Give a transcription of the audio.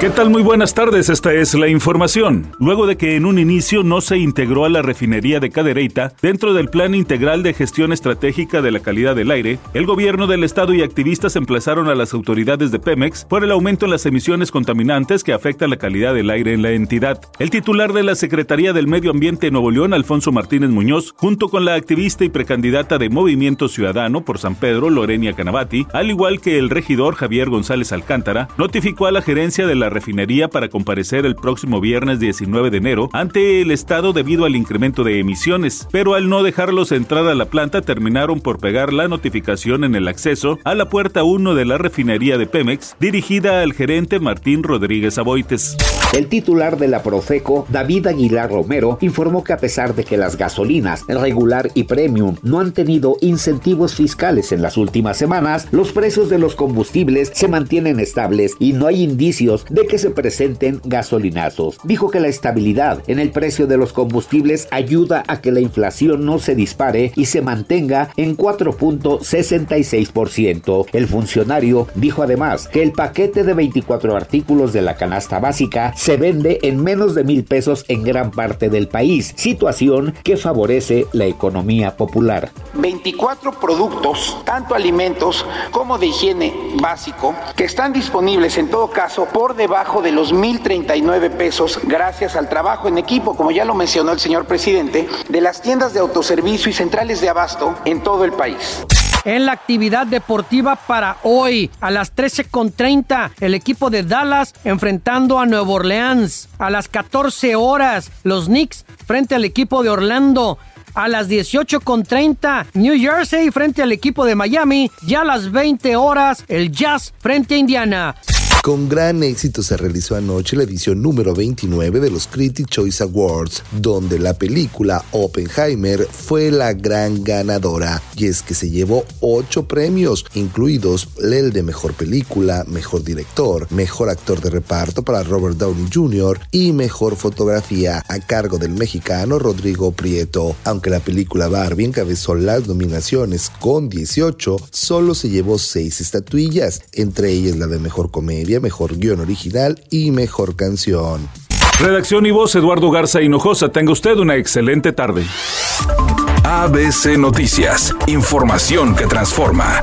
¿Qué tal? Muy buenas tardes, esta es la información. Luego de que en un inicio no se integró a la refinería de Cadereyta dentro del Plan Integral de Gestión Estratégica de la Calidad del Aire, el gobierno del estado y activistas emplazaron a las autoridades de Pemex por el aumento en las emisiones contaminantes que afectan la calidad del aire en la entidad. El titular de la Secretaría del Medio Ambiente de Nuevo León, Alfonso Martínez Muñoz, junto con la activista y precandidata de Movimiento Ciudadano por San Pedro, Lorenia Canavati, al igual que el regidor Javier González Alcántara, notificó a la gerencia de la refinería para comparecer el próximo viernes 19 de enero ante el Estado debido al incremento de emisiones, pero al no dejarlos entrar a la planta terminaron por pegar la notificación en el acceso a la puerta 1 de la refinería de Pemex, dirigida al gerente Martín Rodríguez Aboites. El titular de la Profeco, David Aguilar Romero, informó que a pesar de que las gasolinas regular y premium no han tenido incentivos fiscales en las últimas semanas, los precios de los combustibles se mantienen estables y no hay indicios de que se presenten gasolinazos. Dijo que la estabilidad en el precio de los combustibles ayuda a que la inflación no se dispare y se mantenga en 4.66%. El funcionario dijo además que el paquete de 24 artículos de la canasta básica se vende en menos de mil pesos en gran parte del país, situación que favorece la economía popular. 24 productos, tanto alimentos como de higiene básico, que están disponibles en todo caso por debajo de los 1.039 pesos gracias al trabajo en equipo, como ya lo mencionó el señor presidente, de las tiendas de autoservicio y centrales de abasto en todo el país. En la actividad deportiva para hoy, a las 13.30, el equipo de Dallas enfrentando a Nueva Orleans. A las 14 horas, los Knicks frente al equipo de Orlando. A las 18.30, New Jersey frente al equipo de Miami. Ya a las 20 horas, el Jazz frente a Indiana. Con gran éxito se realizó anoche la edición número 29 de los Critic Choice Awards, donde la película Oppenheimer fue la gran ganadora, y es que se llevó ocho premios, incluidos el de Mejor Película, Mejor Director, Mejor Actor de Reparto para Robert Downey Jr. y Mejor Fotografía a cargo del mexicano Rodrigo Prieto. Aunque la película Barbie encabezó las nominaciones con 18, solo se llevó seis estatuillas, entre ellas la de Mejor Comedia, mejor guion original y mejor canción. Redacción y voz Eduardo Garza Hinojosa. Tenga usted una excelente tarde. ABC Noticias. Información que transforma.